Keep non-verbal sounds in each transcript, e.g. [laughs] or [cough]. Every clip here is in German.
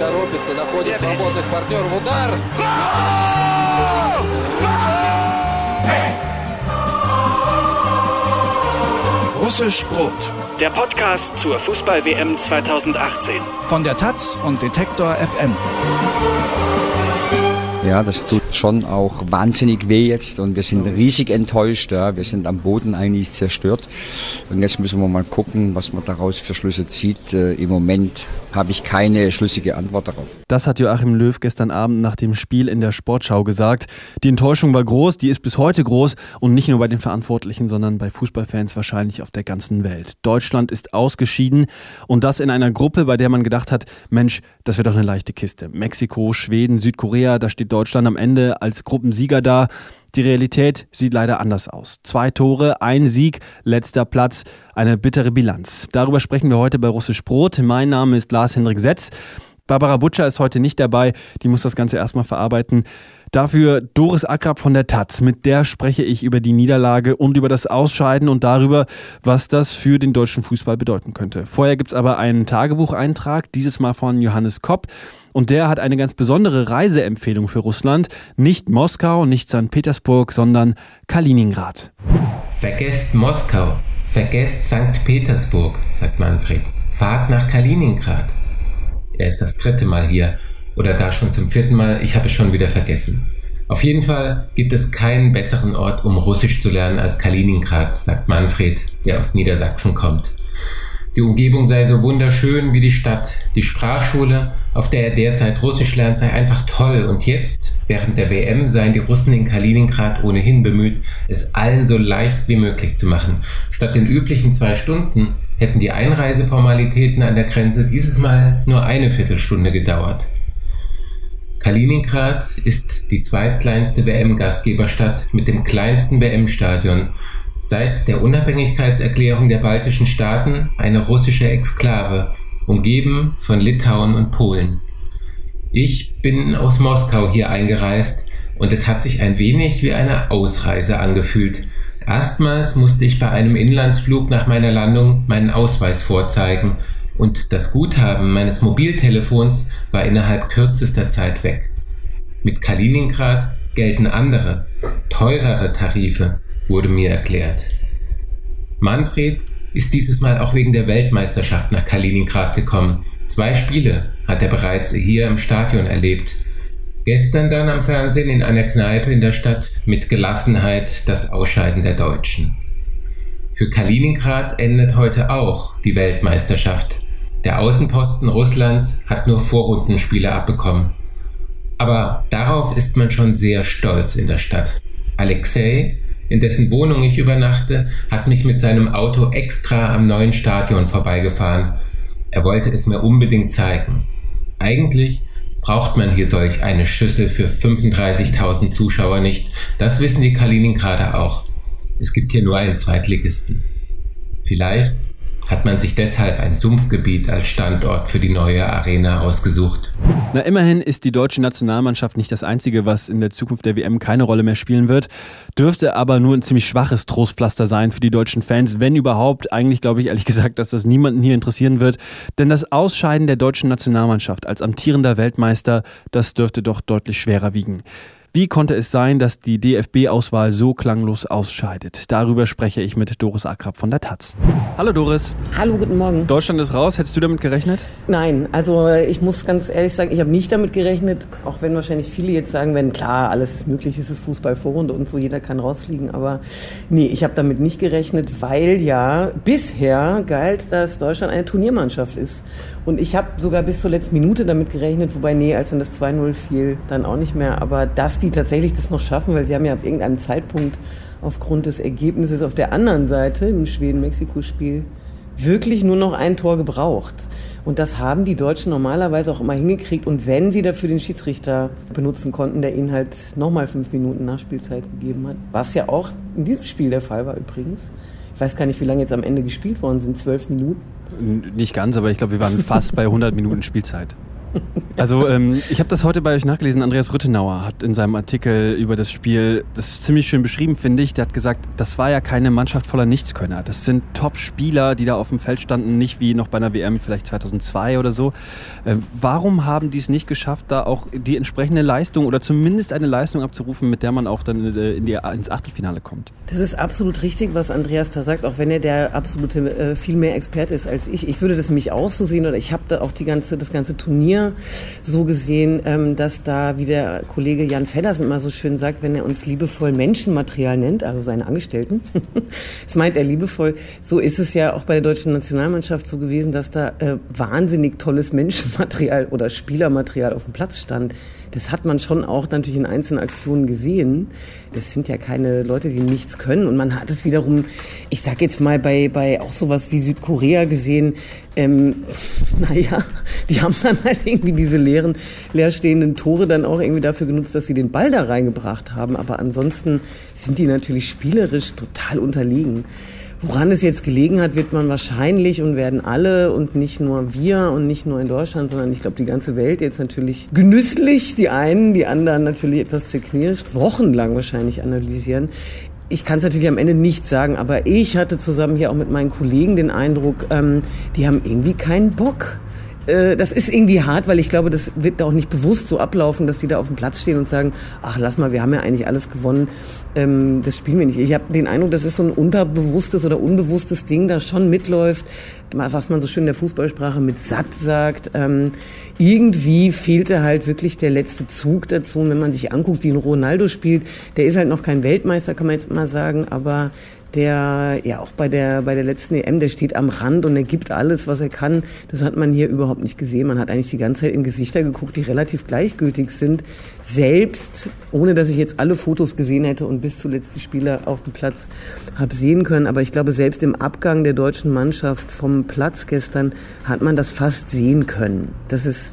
торопится, находит свободных партнеров. Удар! Russisch Brot, der Podcast zur Fußball-WM 2018. Von der Taz und Detektor FM. Ja, das tut schon auch wahnsinnig weh jetzt und wir sind riesig enttäuscht. Ja. Wir sind am Boden eigentlich zerstört. Und jetzt müssen wir mal gucken, was man daraus für Schlüsse zieht. Äh, Im Moment habe ich keine schlüssige Antwort darauf. Das hat Joachim Löw gestern Abend nach dem Spiel in der Sportschau gesagt. Die Enttäuschung war groß, die ist bis heute groß und nicht nur bei den Verantwortlichen, sondern bei Fußballfans wahrscheinlich auf der ganzen Welt. Deutschland ist ausgeschieden und das in einer Gruppe, bei der man gedacht hat, Mensch, das wird doch eine leichte Kiste. Mexiko, Schweden, Südkorea, da steht Deutschland am Ende als Gruppensieger da. Die Realität sieht leider anders aus. Zwei Tore, ein Sieg, letzter Platz, eine bittere Bilanz. Darüber sprechen wir heute bei Russisch Brot. Mein Name ist Lars-Hendrik Setz. Barbara Butcher ist heute nicht dabei, die muss das Ganze erstmal verarbeiten. Dafür Doris Akrab von der Taz. Mit der spreche ich über die Niederlage und über das Ausscheiden und darüber, was das für den deutschen Fußball bedeuten könnte. Vorher gibt es aber einen Tagebucheintrag, dieses Mal von Johannes Kopp. Und der hat eine ganz besondere Reiseempfehlung für Russland. Nicht Moskau, nicht St. Petersburg, sondern Kaliningrad. Vergesst Moskau, vergesst St. Petersburg, sagt Manfred. Fahrt nach Kaliningrad. Er ist das dritte Mal hier oder gar schon zum vierten Mal, ich habe es schon wieder vergessen. Auf jeden Fall gibt es keinen besseren Ort, um Russisch zu lernen als Kaliningrad, sagt Manfred, der aus Niedersachsen kommt. Die Umgebung sei so wunderschön wie die Stadt. Die Sprachschule, auf der er derzeit Russisch lernt, sei einfach toll. Und jetzt, während der WM, seien die Russen in Kaliningrad ohnehin bemüht, es allen so leicht wie möglich zu machen. Statt den üblichen zwei Stunden hätten die Einreiseformalitäten an der Grenze dieses Mal nur eine Viertelstunde gedauert. Kaliningrad ist die zweitkleinste WM-Gastgeberstadt mit dem kleinsten WM-Stadion. Seit der Unabhängigkeitserklärung der baltischen Staaten eine russische Exklave, umgeben von Litauen und Polen. Ich bin aus Moskau hier eingereist und es hat sich ein wenig wie eine Ausreise angefühlt. Erstmals musste ich bei einem Inlandsflug nach meiner Landung meinen Ausweis vorzeigen und das Guthaben meines Mobiltelefons war innerhalb kürzester Zeit weg. Mit Kaliningrad gelten andere, teurere Tarife, wurde mir erklärt. Manfred ist dieses Mal auch wegen der Weltmeisterschaft nach Kaliningrad gekommen. Zwei Spiele hat er bereits hier im Stadion erlebt. Gestern dann am Fernsehen in einer Kneipe in der Stadt mit Gelassenheit das Ausscheiden der Deutschen. Für Kaliningrad endet heute auch die Weltmeisterschaft. Der Außenposten Russlands hat nur Vorrundenspiele abbekommen. Aber darauf ist man schon sehr stolz in der Stadt. Alexei, in dessen Wohnung ich übernachte, hat mich mit seinem Auto extra am neuen Stadion vorbeigefahren. Er wollte es mir unbedingt zeigen. Eigentlich braucht man hier solch eine Schüssel für 35.000 Zuschauer nicht. Das wissen die Kaliningrader auch. Es gibt hier nur einen Zweitligisten. Vielleicht hat man sich deshalb ein Sumpfgebiet als Standort für die neue Arena ausgesucht. Na, immerhin ist die deutsche Nationalmannschaft nicht das Einzige, was in der Zukunft der WM keine Rolle mehr spielen wird. Dürfte aber nur ein ziemlich schwaches Trostpflaster sein für die deutschen Fans, wenn überhaupt. Eigentlich glaube ich ehrlich gesagt, dass das niemanden hier interessieren wird. Denn das Ausscheiden der deutschen Nationalmannschaft als amtierender Weltmeister, das dürfte doch deutlich schwerer wiegen. Wie konnte es sein, dass die DFB-Auswahl so klanglos ausscheidet? Darüber spreche ich mit Doris Akrab von der Taz. Hallo Doris. Hallo, guten Morgen. Deutschland ist raus. Hättest du damit gerechnet? Nein, also ich muss ganz ehrlich sagen, ich habe nicht damit gerechnet, auch wenn wahrscheinlich viele jetzt sagen werden, klar, alles ist möglich, es ist Fußballvorrunde und so, jeder kann rausfliegen, aber nee, ich habe damit nicht gerechnet, weil ja bisher galt, dass Deutschland eine Turniermannschaft ist. Und ich habe sogar bis zur letzten Minute damit gerechnet, wobei, nee, als dann das 2-0 fiel, dann auch nicht mehr. Aber dass die tatsächlich das noch schaffen, weil sie haben ja ab irgendeinem Zeitpunkt aufgrund des Ergebnisses auf der anderen Seite im Schweden-Mexiko-Spiel wirklich nur noch ein Tor gebraucht. Und das haben die Deutschen normalerweise auch immer hingekriegt. Und wenn sie dafür den Schiedsrichter benutzen konnten, der ihnen halt nochmal fünf Minuten Nachspielzeit gegeben hat, was ja auch in diesem Spiel der Fall war übrigens. Weiß gar nicht, wie lange jetzt am Ende gespielt worden sind. Zwölf Minuten? Nicht ganz, aber ich glaube, wir waren fast bei 100 Minuten Spielzeit. Also ähm, ich habe das heute bei euch nachgelesen. Andreas Rüttenauer hat in seinem Artikel über das Spiel das ziemlich schön beschrieben, finde ich. Der hat gesagt, das war ja keine Mannschaft voller Nichtskönner. Das sind Top-Spieler, die da auf dem Feld standen, nicht wie noch bei einer WM vielleicht 2002 oder so. Äh, warum haben die es nicht geschafft, da auch die entsprechende Leistung oder zumindest eine Leistung abzurufen, mit der man auch dann äh, in die, ins Achtelfinale kommt? Das ist absolut richtig, was Andreas da sagt, auch wenn er der absolute äh, viel mehr Experte ist als ich. Ich würde das nämlich auch so sehen oder ich habe da auch die ganze, das ganze Turnier so gesehen, ähm, dass da, wie der Kollege Jan Feddersen immer so schön sagt, wenn er uns liebevoll Menschenmaterial nennt, also seine Angestellten, [laughs] das meint er liebevoll, so ist es ja auch bei der deutschen Nationalmannschaft so gewesen, dass da äh, wahnsinnig tolles Menschenmaterial oder Spielermaterial auf dem Platz stand das hat man schon auch natürlich in einzelnen Aktionen gesehen. Das sind ja keine Leute, die nichts können. Und man hat es wiederum, ich sag jetzt mal, bei, bei auch sowas wie Südkorea gesehen, ähm, [laughs] naja, die haben dann halt irgendwie diese leeren, leerstehenden Tore dann auch irgendwie dafür genutzt, dass sie den Ball da reingebracht haben. Aber ansonsten sind die natürlich spielerisch total unterlegen. Woran es jetzt gelegen hat, wird man wahrscheinlich und werden alle und nicht nur wir und nicht nur in Deutschland, sondern ich glaube die ganze Welt jetzt natürlich genüsslich, die einen, die anderen natürlich etwas zerknirscht, wochenlang wahrscheinlich analysieren. Ich kann es natürlich am Ende nicht sagen, aber ich hatte zusammen hier auch mit meinen Kollegen den Eindruck, ähm, die haben irgendwie keinen Bock äh, das ist irgendwie hart, weil ich glaube, das wird auch nicht bewusst so ablaufen, dass die da auf dem Platz stehen und sagen, ach lass mal, wir haben ja eigentlich alles gewonnen, ähm, das spielen wir nicht. Ich habe den Eindruck, das ist so ein unterbewusstes oder unbewusstes Ding, das schon mitläuft, was man so schön in der Fußballsprache mit satt sagt. Ähm, irgendwie fehlte halt wirklich der letzte Zug dazu. Und wenn man sich anguckt, wie ein Ronaldo spielt, der ist halt noch kein Weltmeister, kann man jetzt mal sagen, aber der ja auch bei der bei der letzten EM, der steht am Rand und er gibt alles, was er kann. Das hat man hier überhaupt nicht gesehen. Man hat eigentlich die ganze Zeit in Gesichter geguckt, die relativ gleichgültig sind. Selbst, ohne dass ich jetzt alle Fotos gesehen hätte und bis zuletzt die Spieler auf dem Platz habe sehen können. Aber ich glaube, selbst im Abgang der deutschen Mannschaft vom Platz gestern hat man das fast sehen können. Das ist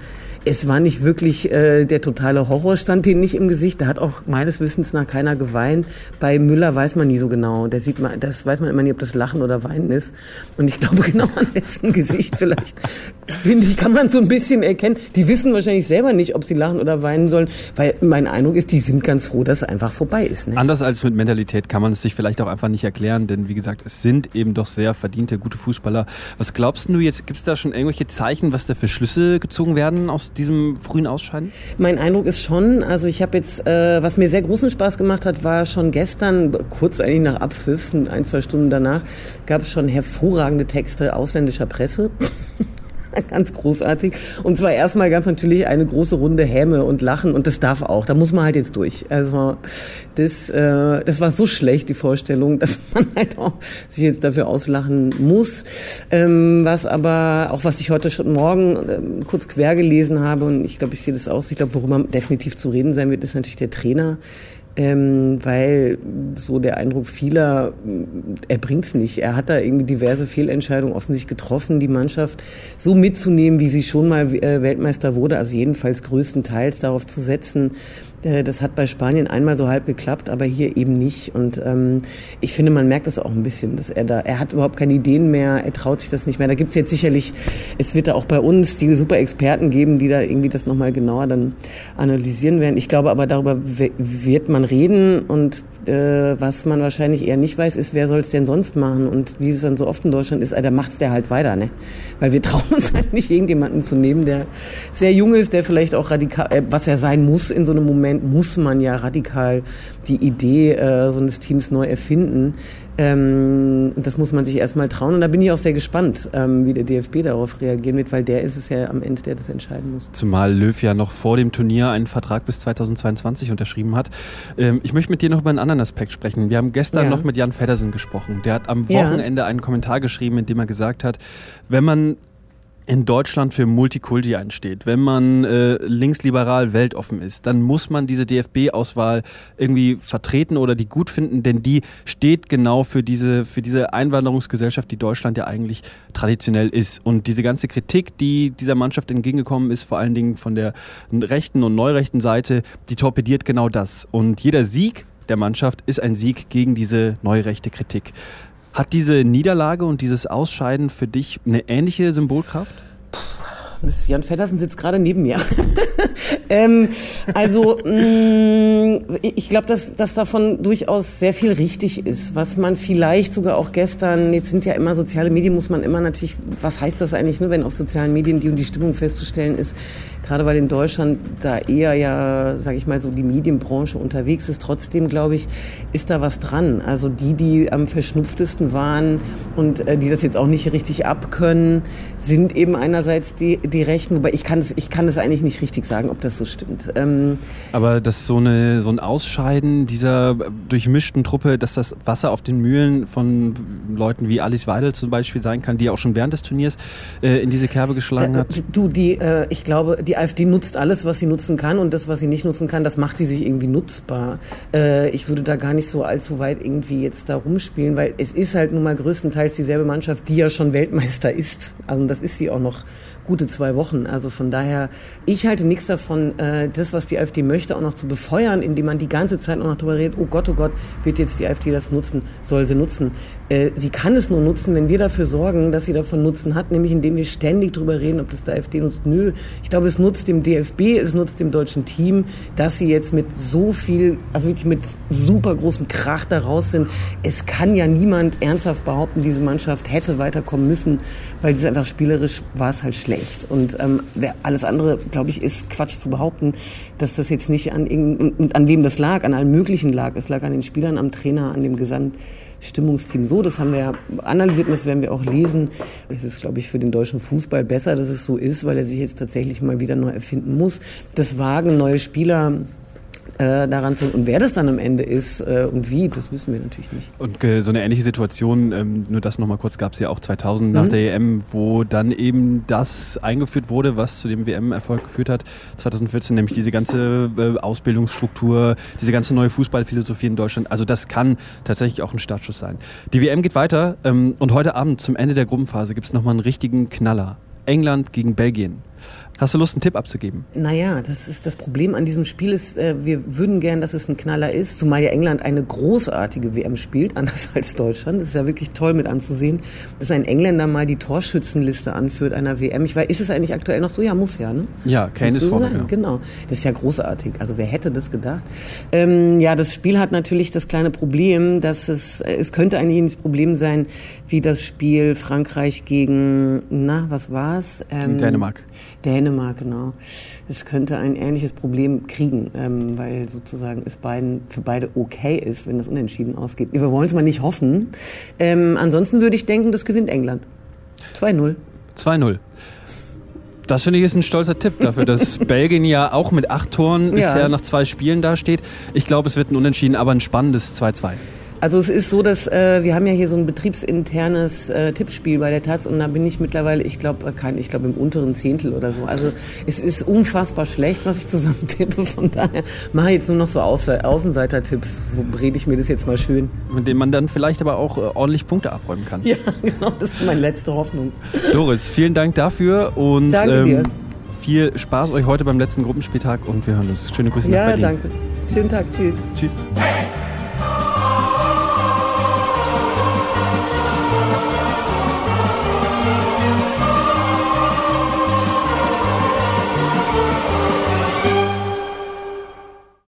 es war nicht wirklich äh, der totale Horror stand denen nicht im Gesicht. Da hat auch meines Wissens nach keiner geweint. Bei Müller weiß man nie so genau. Der sieht man, das weiß man immer nie, ob das Lachen oder Weinen ist. Und ich glaube [laughs] genau an dessen Gesicht vielleicht finde ich kann man so ein bisschen erkennen. Die wissen wahrscheinlich selber nicht, ob sie lachen oder weinen sollen, weil mein Eindruck ist, die sind ganz froh, dass es einfach vorbei ist. Ne? Anders als mit Mentalität kann man es sich vielleicht auch einfach nicht erklären, denn wie gesagt, es sind eben doch sehr verdiente, gute Fußballer. Was glaubst du jetzt? Gibt es da schon irgendwelche Zeichen, was da für Schlüsse gezogen werden aus diesem frühen Ausscheiden? Mein Eindruck ist schon, also ich habe jetzt, äh, was mir sehr großen Spaß gemacht hat, war schon gestern, kurz eigentlich nach Abpfiff, ein, zwei Stunden danach, gab es schon hervorragende Texte ausländischer Presse. [laughs] [laughs] ganz großartig. Und zwar erstmal ganz natürlich eine große Runde Häme und Lachen und das darf auch. Da muss man halt jetzt durch. Also das, äh, das war so schlecht, die Vorstellung, dass [laughs] man halt auch sich jetzt dafür auslachen muss. Ähm, was aber, auch was ich heute schon morgen ähm, kurz quer gelesen habe und ich glaube, ich sehe das aus, ich glaube, worüber definitiv zu reden sein wird, ist natürlich der Trainer ähm, weil so der Eindruck vieler, er bringt's nicht. Er hat da irgendwie diverse Fehlentscheidungen offensichtlich getroffen, die Mannschaft so mitzunehmen, wie sie schon mal äh, Weltmeister wurde, also jedenfalls größtenteils darauf zu setzen, das hat bei Spanien einmal so halb geklappt, aber hier eben nicht. Und ähm, ich finde, man merkt das auch ein bisschen, dass er da, er hat überhaupt keine Ideen mehr, er traut sich das nicht mehr. Da gibt's jetzt sicherlich, es wird da auch bei uns die super Experten geben, die da irgendwie das nochmal genauer dann analysieren werden. Ich glaube aber, darüber wird man reden und äh, was man wahrscheinlich eher nicht weiß, ist, wer soll es denn sonst machen? Und wie es dann so oft in Deutschland ist, da macht's der halt weiter, ne? Weil wir [laughs] trauen uns halt nicht, irgendjemanden zu nehmen, der sehr jung ist, der vielleicht auch radikal, äh, was er sein muss in so einem Moment, muss man ja radikal die Idee äh, so eines Teams neu erfinden. Ähm, das muss man sich erstmal trauen. Und da bin ich auch sehr gespannt, ähm, wie der DFB darauf reagieren wird, weil der ist es ja am Ende, der das entscheiden muss. Zumal Löw ja noch vor dem Turnier einen Vertrag bis 2022 unterschrieben hat. Ähm, ich möchte mit dir noch über einen anderen Aspekt sprechen. Wir haben gestern ja. noch mit Jan Feddersen gesprochen. Der hat am Wochenende ja. einen Kommentar geschrieben, in dem er gesagt hat, wenn man in Deutschland für Multikulti einsteht, wenn man äh, linksliberal weltoffen ist, dann muss man diese DFB-Auswahl irgendwie vertreten oder die gut finden, denn die steht genau für diese, für diese Einwanderungsgesellschaft, die Deutschland ja eigentlich traditionell ist. Und diese ganze Kritik, die dieser Mannschaft entgegengekommen ist, vor allen Dingen von der rechten und neurechten Seite, die torpediert genau das. Und jeder Sieg der Mannschaft ist ein Sieg gegen diese neurechte Kritik. Hat diese Niederlage und dieses Ausscheiden für dich eine ähnliche Symbolkraft? Jan Feddersen sitzt gerade neben mir. [laughs] ähm, also mh, mm, ich glaube, dass, dass davon durchaus sehr viel richtig ist, was man vielleicht sogar auch gestern, jetzt sind ja immer soziale Medien, muss man immer natürlich, was heißt das eigentlich, ne, wenn auf sozialen Medien die und die Stimmung festzustellen ist, gerade weil in Deutschland da eher ja, sage ich mal, so die Medienbranche unterwegs ist. Trotzdem, glaube ich, ist da was dran. Also die, die am verschnupftesten waren und äh, die das jetzt auch nicht richtig abkönnen, sind eben einerseits die, die Rechten, wobei ich kann es, ich kann es eigentlich nicht richtig sagen, ob das so stimmt. Ähm Aber dass so, eine, so ein Ausscheiden dieser durchmischten Truppe, dass das Wasser auf den Mühlen von Leuten wie Alice Weidel zum Beispiel sein kann, die auch schon während des Turniers äh, in diese Kerbe geschlagen äh, hat? Du, die, äh, ich glaube, die AfD nutzt alles, was sie nutzen kann und das, was sie nicht nutzen kann, das macht sie sich irgendwie nutzbar. Äh, ich würde da gar nicht so allzu weit irgendwie jetzt da rumspielen, weil es ist halt nun mal größtenteils dieselbe Mannschaft, die ja schon Weltmeister ist. Also das ist sie auch noch gute zwei Wochen. Also von daher, ich halte nichts davon, äh, das, was die AfD möchte, auch noch zu befeuern, indem man die ganze Zeit auch noch darüber redet, oh Gott, oh Gott, wird jetzt die AfD das nutzen, soll sie nutzen. Äh, sie kann es nur nutzen, wenn wir dafür sorgen, dass sie davon Nutzen hat, nämlich indem wir ständig darüber reden, ob das der AfD nutzt. Nö, ich glaube, es nutzt dem DFB, es nutzt dem deutschen Team, dass sie jetzt mit so viel, also wirklich mit super großem Krach da raus sind. Es kann ja niemand ernsthaft behaupten, diese Mannschaft hätte weiterkommen müssen, weil es einfach spielerisch war es halt schlecht schlecht. Und ähm, alles andere, glaube ich, ist Quatsch zu behaupten, dass das jetzt nicht an, und an wem das lag, an allen möglichen lag. Es lag an den Spielern, am Trainer, an dem Gesamtstimmungsteam. So, das haben wir analysiert und das werden wir auch lesen. Es ist, glaube ich, für den deutschen Fußball besser, dass es so ist, weil er sich jetzt tatsächlich mal wieder neu erfinden muss. Das Wagen, neue Spieler äh, daran zu. Und wer das dann am Ende ist äh, und wie, das wissen wir natürlich nicht. Und äh, so eine ähnliche Situation, ähm, nur das nochmal kurz, gab es ja auch 2000 mhm. nach der EM, wo dann eben das eingeführt wurde, was zu dem WM-Erfolg geführt hat, 2014, nämlich diese ganze äh, Ausbildungsstruktur, diese ganze neue Fußballphilosophie in Deutschland. Also das kann tatsächlich auch ein Startschuss sein. Die WM geht weiter ähm, und heute Abend zum Ende der Gruppenphase gibt es nochmal einen richtigen Knaller. England gegen Belgien. Hast du Lust, einen Tipp abzugeben? Naja, das ist das Problem an diesem Spiel ist, äh, wir würden gern, dass es ein Knaller ist, zumal ja England eine großartige WM spielt, anders [laughs] als Deutschland. Das ist ja wirklich toll mit anzusehen, dass ein Engländer mal die Torschützenliste anführt einer WM. Ich weiß, ist es eigentlich aktuell noch so? Ja, muss ja, ne? Ja, Kane ist vorne. Ja. Genau. Das ist ja großartig. Also wer hätte das gedacht? Ähm, ja, das Spiel hat natürlich das kleine Problem, dass es, äh, es könnte ein ähnliches Problem sein, wie das Spiel Frankreich gegen, na, was war's? Ähm, Dänemark. Dänemark, genau. Es könnte ein ähnliches Problem kriegen, ähm, weil sozusagen es beiden, für beide okay ist, wenn das unentschieden ausgeht. Wir wollen es mal nicht hoffen. Ähm, ansonsten würde ich denken, das gewinnt England. 2-0. 2-0. Das finde ich ist ein stolzer Tipp dafür, dass [laughs] Belgien ja auch mit acht Toren bisher ja. nach zwei Spielen dasteht. Ich glaube, es wird ein Unentschieden, aber ein spannendes 2-2. Also es ist so, dass äh, wir haben ja hier so ein betriebsinternes äh, Tippspiel bei der Taz und da bin ich mittlerweile, ich glaube, kein, ich glaube im unteren Zehntel oder so. Also es ist unfassbar schlecht, was ich zusammen tippe. Von daher mache ich jetzt nur noch so Außer Außenseiter-Tipps. So rede ich mir das jetzt mal schön. Mit dem man dann vielleicht aber auch äh, ordentlich Punkte abräumen kann. Ja, [laughs] genau. Das ist meine letzte Hoffnung. Doris, vielen Dank dafür und ähm, viel Spaß euch heute beim letzten Gruppenspieltag und wir hören uns. Schöne Grüße ja, nach Berlin. Ja, danke. Schönen Tag. Tschüss. Tschüss.